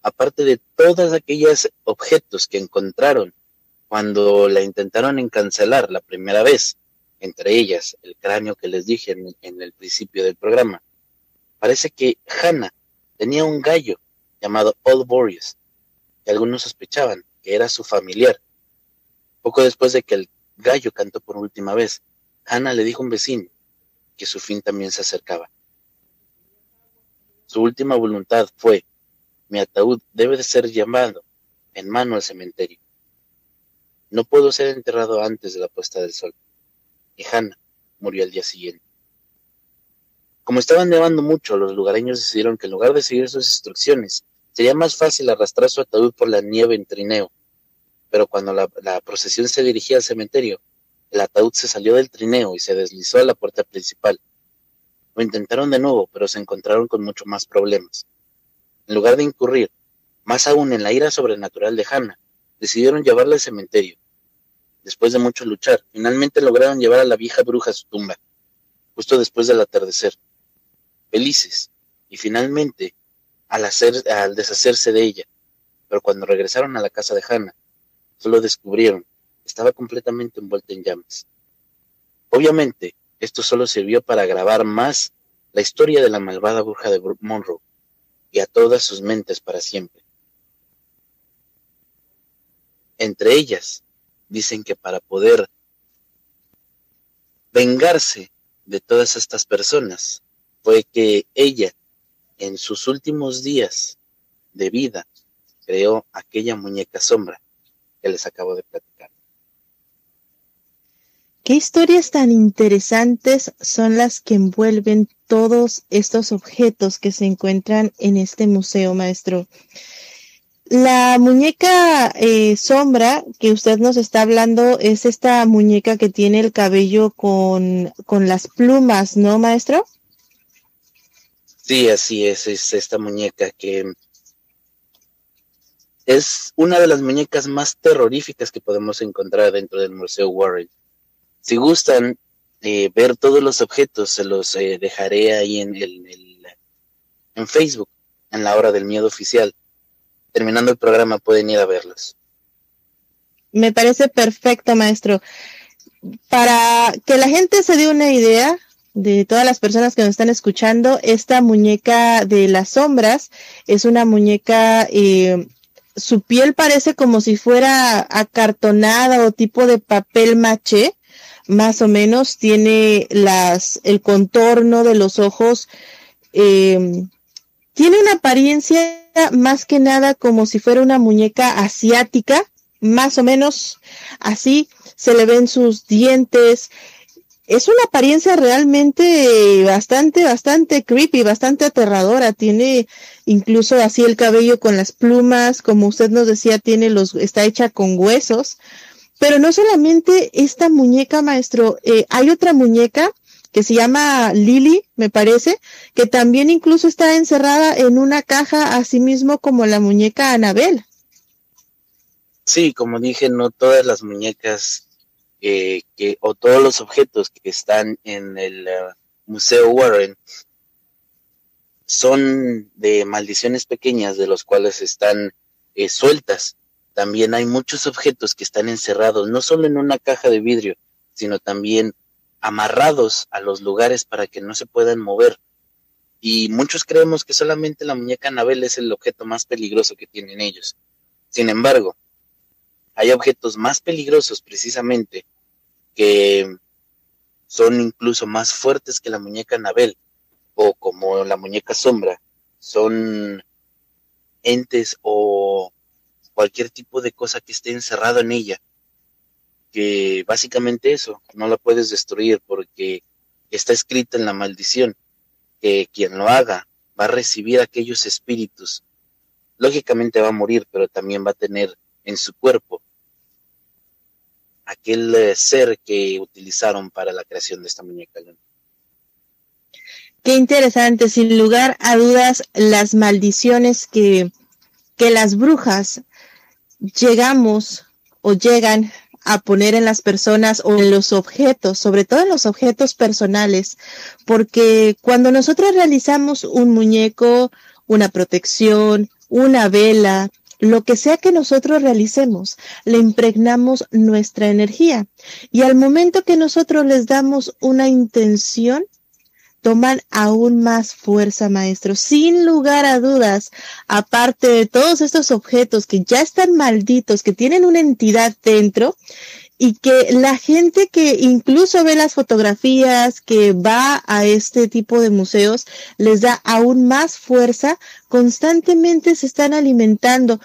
Aparte de todos aquellos objetos que encontraron cuando la intentaron encancelar la primera vez, entre ellas el cráneo que les dije en el principio del programa, Parece que Hannah tenía un gallo llamado Old Boreas, y algunos sospechaban que era su familiar. Poco después de que el gallo cantó por última vez, Hannah le dijo a un vecino que su fin también se acercaba. Su última voluntad fue, mi ataúd debe de ser llamado en mano al cementerio. No puedo ser enterrado antes de la puesta del sol. Y Hannah murió al día siguiente. Como estaban nevando mucho, los lugareños decidieron que en lugar de seguir sus instrucciones, sería más fácil arrastrar su ataúd por la nieve en trineo. Pero cuando la, procesión se dirigía al cementerio, el ataúd se salió del trineo y se deslizó a la puerta principal. Lo intentaron de nuevo, pero se encontraron con mucho más problemas. En lugar de incurrir, más aún en la ira sobrenatural de Hannah, decidieron llevarla al cementerio. Después de mucho luchar, finalmente lograron llevar a la vieja bruja a su tumba, justo después del atardecer. Felices, y finalmente, al, hacer, al deshacerse de ella, pero cuando regresaron a la casa de Hannah, solo descubrieron estaba completamente envuelta en llamas. Obviamente, esto solo sirvió para agravar más la historia de la malvada bruja de Monroe y a todas sus mentes para siempre. Entre ellas, dicen que para poder vengarse de todas estas personas fue que ella en sus últimos días de vida creó aquella muñeca sombra que les acabo de platicar.
¿Qué historias tan interesantes son las que envuelven todos estos objetos que se encuentran en este museo, maestro? La muñeca eh, sombra que usted nos está hablando es esta muñeca que tiene el cabello con, con las plumas, ¿no, maestro?
Sí, así es, es esta muñeca que es una de las muñecas más terroríficas que podemos encontrar dentro del Museo Warren. Si gustan eh, ver todos los objetos, se los eh, dejaré ahí en, el, en Facebook, en la hora del miedo oficial terminando el programa pueden ir a verlos.
Me parece perfecto, maestro. Para que la gente se dé una idea de todas las personas que nos están escuchando, esta muñeca de las sombras es una muñeca, eh, su piel parece como si fuera acartonada o tipo de papel maché, más o menos, tiene las, el contorno de los ojos, eh, tiene una apariencia más que nada como si fuera una muñeca asiática, más o menos así, se le ven sus dientes. Es una apariencia realmente bastante, bastante creepy, bastante aterradora. Tiene incluso así el cabello con las plumas, como usted nos decía, tiene los, está hecha con huesos. Pero no solamente esta muñeca, maestro, eh, hay otra muñeca que se llama Lily, me parece, que también incluso está encerrada en una caja, así mismo como la muñeca Anabel.
Sí, como dije, no todas las muñecas eh, que, o todos los objetos que están en el eh, Museo Warren son de maldiciones pequeñas de los cuales están eh, sueltas. También hay muchos objetos que están encerrados, no solo en una caja de vidrio, sino también amarrados a los lugares para que no se puedan mover. Y muchos creemos que solamente la muñeca Anabel es el objeto más peligroso que tienen ellos. Sin embargo, hay objetos más peligrosos precisamente que son incluso más fuertes que la muñeca Anabel o como la muñeca sombra. Son entes o cualquier tipo de cosa que esté encerrado en ella que básicamente eso, no la puedes destruir porque está escrito en la maldición que quien lo haga va a recibir aquellos espíritus. Lógicamente va a morir, pero también va a tener en su cuerpo aquel eh, ser que utilizaron para la creación de esta muñeca.
Qué interesante, sin lugar a dudas, las maldiciones que, que las brujas llegamos o llegan a poner en las personas o en los objetos, sobre todo en los objetos personales, porque cuando nosotros realizamos un muñeco, una protección, una vela, lo que sea que nosotros realicemos, le impregnamos nuestra energía. Y al momento que nosotros les damos una intención, toman aún más fuerza, maestro. Sin lugar a dudas, aparte de todos estos objetos que ya están malditos, que tienen una entidad dentro, y que la gente que incluso ve las fotografías, que va a este tipo de museos, les da aún más fuerza, constantemente se están alimentando.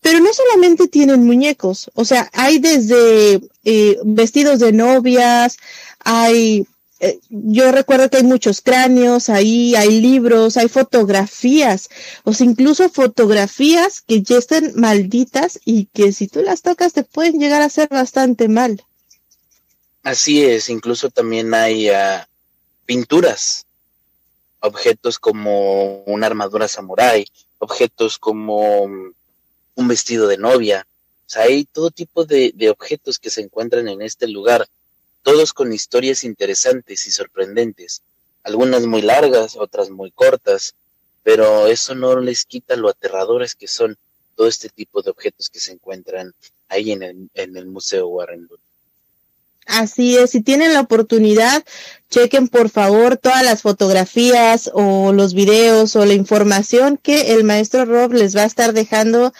Pero no solamente tienen muñecos, o sea, hay desde eh, vestidos de novias, hay eh, yo recuerdo que hay muchos cráneos ahí, hay libros, hay fotografías, o sea, incluso fotografías que ya están malditas y que si tú las tocas te pueden llegar a hacer bastante mal.
Así es, incluso también hay uh, pinturas, objetos como una armadura samurái, objetos como un vestido de novia. O sea, hay todo tipo de, de objetos que se encuentran en este lugar, todos con historias interesantes y sorprendentes, algunas muy largas, otras muy cortas, pero eso no les quita lo aterradores que son todo este tipo de objetos que se encuentran ahí en el, en el Museo Warren
Así es, si tienen la oportunidad, chequen por favor todas las fotografías o los videos o la información que el maestro Rob les va a estar dejando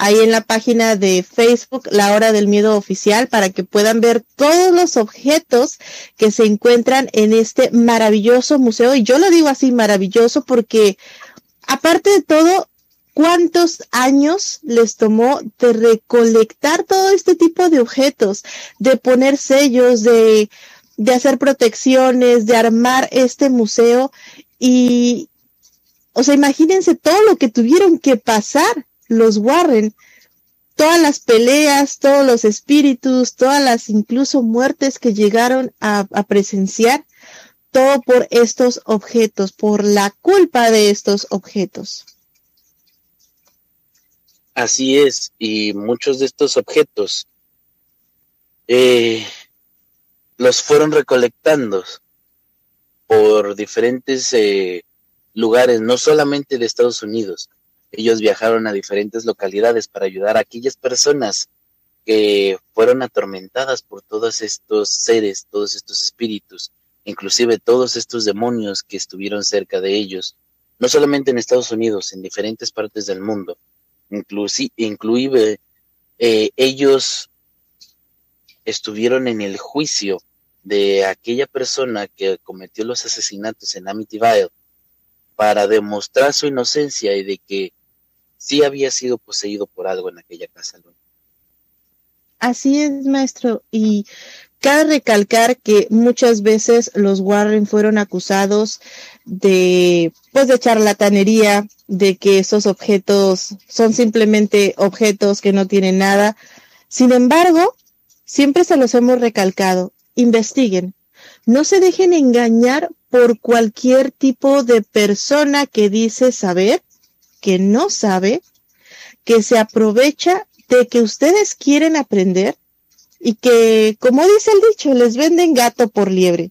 ahí en la página de Facebook, La Hora del Miedo Oficial, para que puedan ver todos los objetos que se encuentran en este maravilloso museo. Y yo lo digo así, maravilloso, porque aparte de todo, cuántos años les tomó de recolectar todo este tipo de objetos, de poner sellos, de, de hacer protecciones, de armar este museo y, o sea, imagínense todo lo que tuvieron que pasar los Warren, todas las peleas, todos los espíritus, todas las incluso muertes que llegaron a, presenciar, todo por estos objetos, por la culpa de estos objetos.
Así es, y muchos de estos objetos eh, los fueron recolectando por diferentes eh, lugares, no solamente de Estados Unidos. Ellos viajaron a diferentes localidades para ayudar a aquellas personas que fueron atormentadas por todos estos seres, todos estos espíritus, inclusive todos estos demonios que estuvieron cerca de ellos, no solamente en Estados Unidos, en diferentes partes del mundo. Inclusive eh, ellos estuvieron en el juicio de aquella persona que cometió los asesinatos en Amityville para demostrar su inocencia y de que sí había sido poseído por algo en aquella casa.
Así es, maestro. Y cabe recalcar que muchas veces los Warren fueron acusados de, pues, de charlatanería, de que esos objetos son simplemente objetos que no tienen nada. Sin embargo, siempre se los hemos recalcado. Investiguen. No se dejen engañar por cualquier tipo de persona que dice saber, que no sabe, que se aprovecha de que ustedes quieren aprender y que, como dice el dicho, les venden gato por liebre.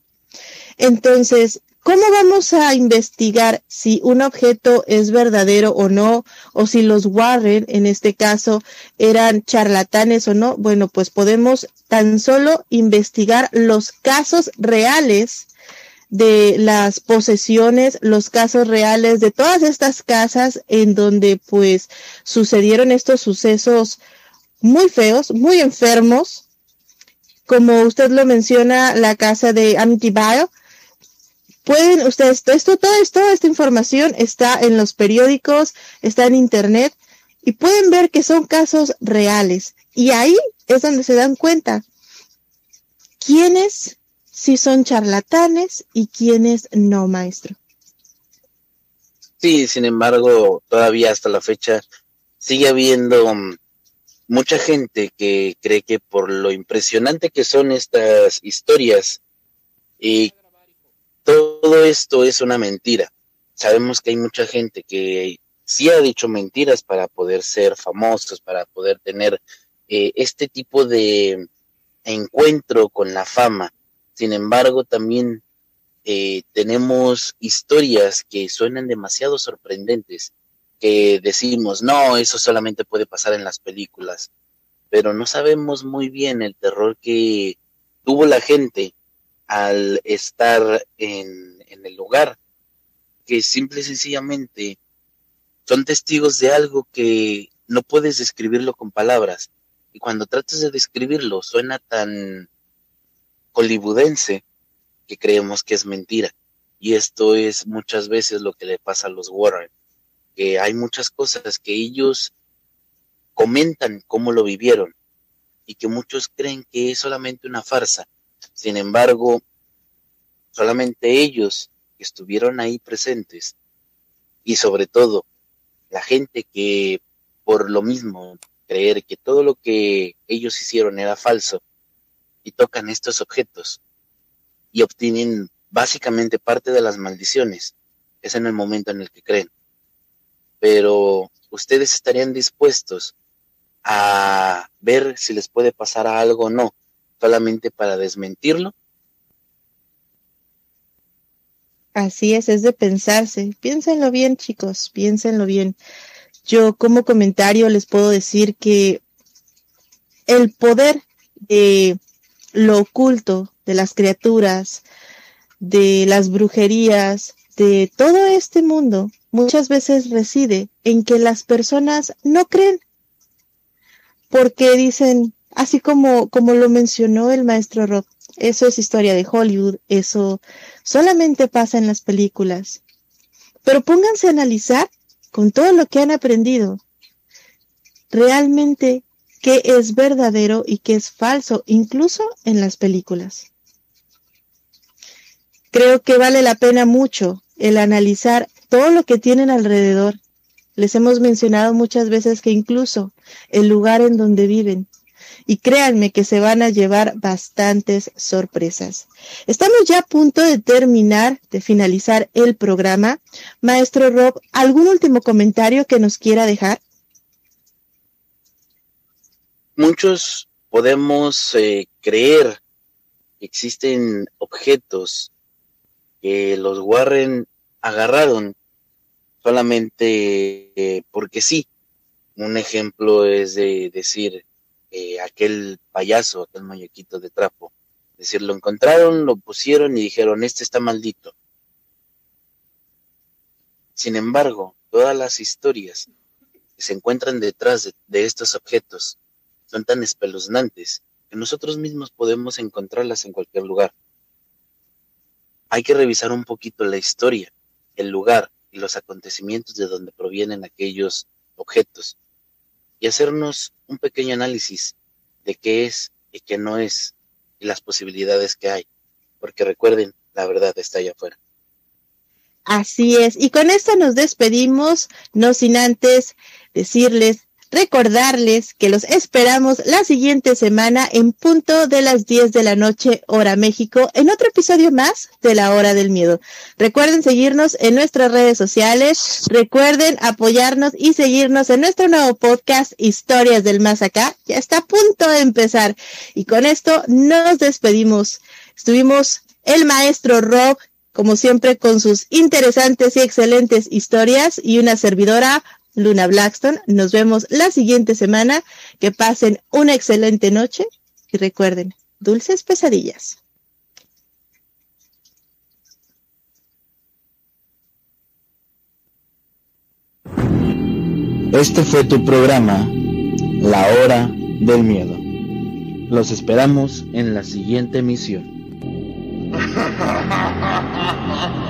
Entonces, ¿cómo vamos a investigar si un objeto es verdadero o no? O si los Warren, en este caso, eran charlatanes o no. Bueno, pues podemos tan solo investigar los casos reales de las posesiones, los casos reales de todas estas casas en donde pues sucedieron estos sucesos muy feos, muy enfermos, como usted lo menciona, la casa de Amityville. Pueden ustedes, esto, esto, esta información está en los periódicos, está en internet y pueden ver que son casos reales. Y ahí es donde se dan cuenta quiénes si son charlatanes y quiénes no, maestro.
Sí, sin embargo, todavía hasta la fecha sigue habiendo mm, mucha gente que cree que por lo impresionante que son estas historias y todo esto es una mentira. Sabemos que hay mucha gente que sí ha dicho mentiras para poder ser famosos, para poder tener eh, este tipo de encuentro con la fama sin embargo, también eh, tenemos historias que suenan demasiado sorprendentes, que decimos, no, eso solamente puede pasar en las películas, pero no sabemos muy bien el terror que tuvo la gente al estar en, en el lugar, que simple y sencillamente son testigos de algo que no puedes describirlo con palabras. Y cuando tratas de describirlo, suena tan hollywoodense que creemos que es mentira. Y esto es muchas veces lo que le pasa a los Warren, que hay muchas cosas que ellos comentan cómo lo vivieron y que muchos creen que es solamente una farsa. Sin embargo, solamente ellos que estuvieron ahí presentes y sobre todo la gente que por lo mismo creer que todo lo que ellos hicieron era falso, y tocan estos objetos y obtienen básicamente parte de las maldiciones. Es en el momento en el que creen. Pero ustedes estarían dispuestos a ver si les puede pasar algo o no, solamente para desmentirlo.
Así es, es de pensarse. Piénsenlo bien, chicos, piénsenlo bien. Yo como comentario les puedo decir que el poder de lo oculto, de las criaturas, de las brujerías, de todo este mundo, muchas veces reside en que las personas no creen. Porque dicen, así como, como lo mencionó el maestro Rob, eso es historia de Hollywood, eso solamente pasa en las películas. Pero pónganse a analizar con todo lo que han aprendido, realmente qué es verdadero y qué es falso, incluso en las películas. Creo que vale la pena mucho el analizar todo lo que tienen alrededor. Les hemos mencionado muchas veces que incluso el lugar en donde viven. Y créanme que se van a llevar bastantes sorpresas. Estamos ya a punto de terminar, de finalizar el programa. Maestro Rob, ¿algún último comentario que nos quiera dejar?
Muchos podemos eh, creer que existen objetos que los Warren agarraron solamente eh, porque sí. Un ejemplo es de decir eh, aquel payaso, aquel muñequito de trapo. Es decir, lo encontraron, lo pusieron y dijeron, este está maldito. Sin embargo, todas las historias que se encuentran detrás de estos objetos son tan espeluznantes que nosotros mismos podemos encontrarlas en cualquier lugar. Hay que revisar un poquito la historia, el lugar y los acontecimientos de donde provienen aquellos objetos y hacernos un pequeño análisis de qué es y qué no es y las posibilidades que hay, porque recuerden, la verdad está allá afuera.
Así es, y con esto nos despedimos, no sin antes decirles Recordarles que los esperamos la siguiente semana en punto de las 10 de la noche, hora México, en otro episodio más de la hora del miedo. Recuerden seguirnos en nuestras redes sociales, recuerden apoyarnos y seguirnos en nuestro nuevo podcast Historias del Más Acá. Ya está a punto de empezar. Y con esto nos despedimos. Estuvimos el maestro Rob, como siempre, con sus interesantes y excelentes historias y una servidora, Luna Blackstone. Nos vemos la siguiente semana. Que pasen una excelente noche y recuerden, dulces pesadillas.
Este fue tu programa, La Hora del Miedo. Los esperamos en la siguiente emisión.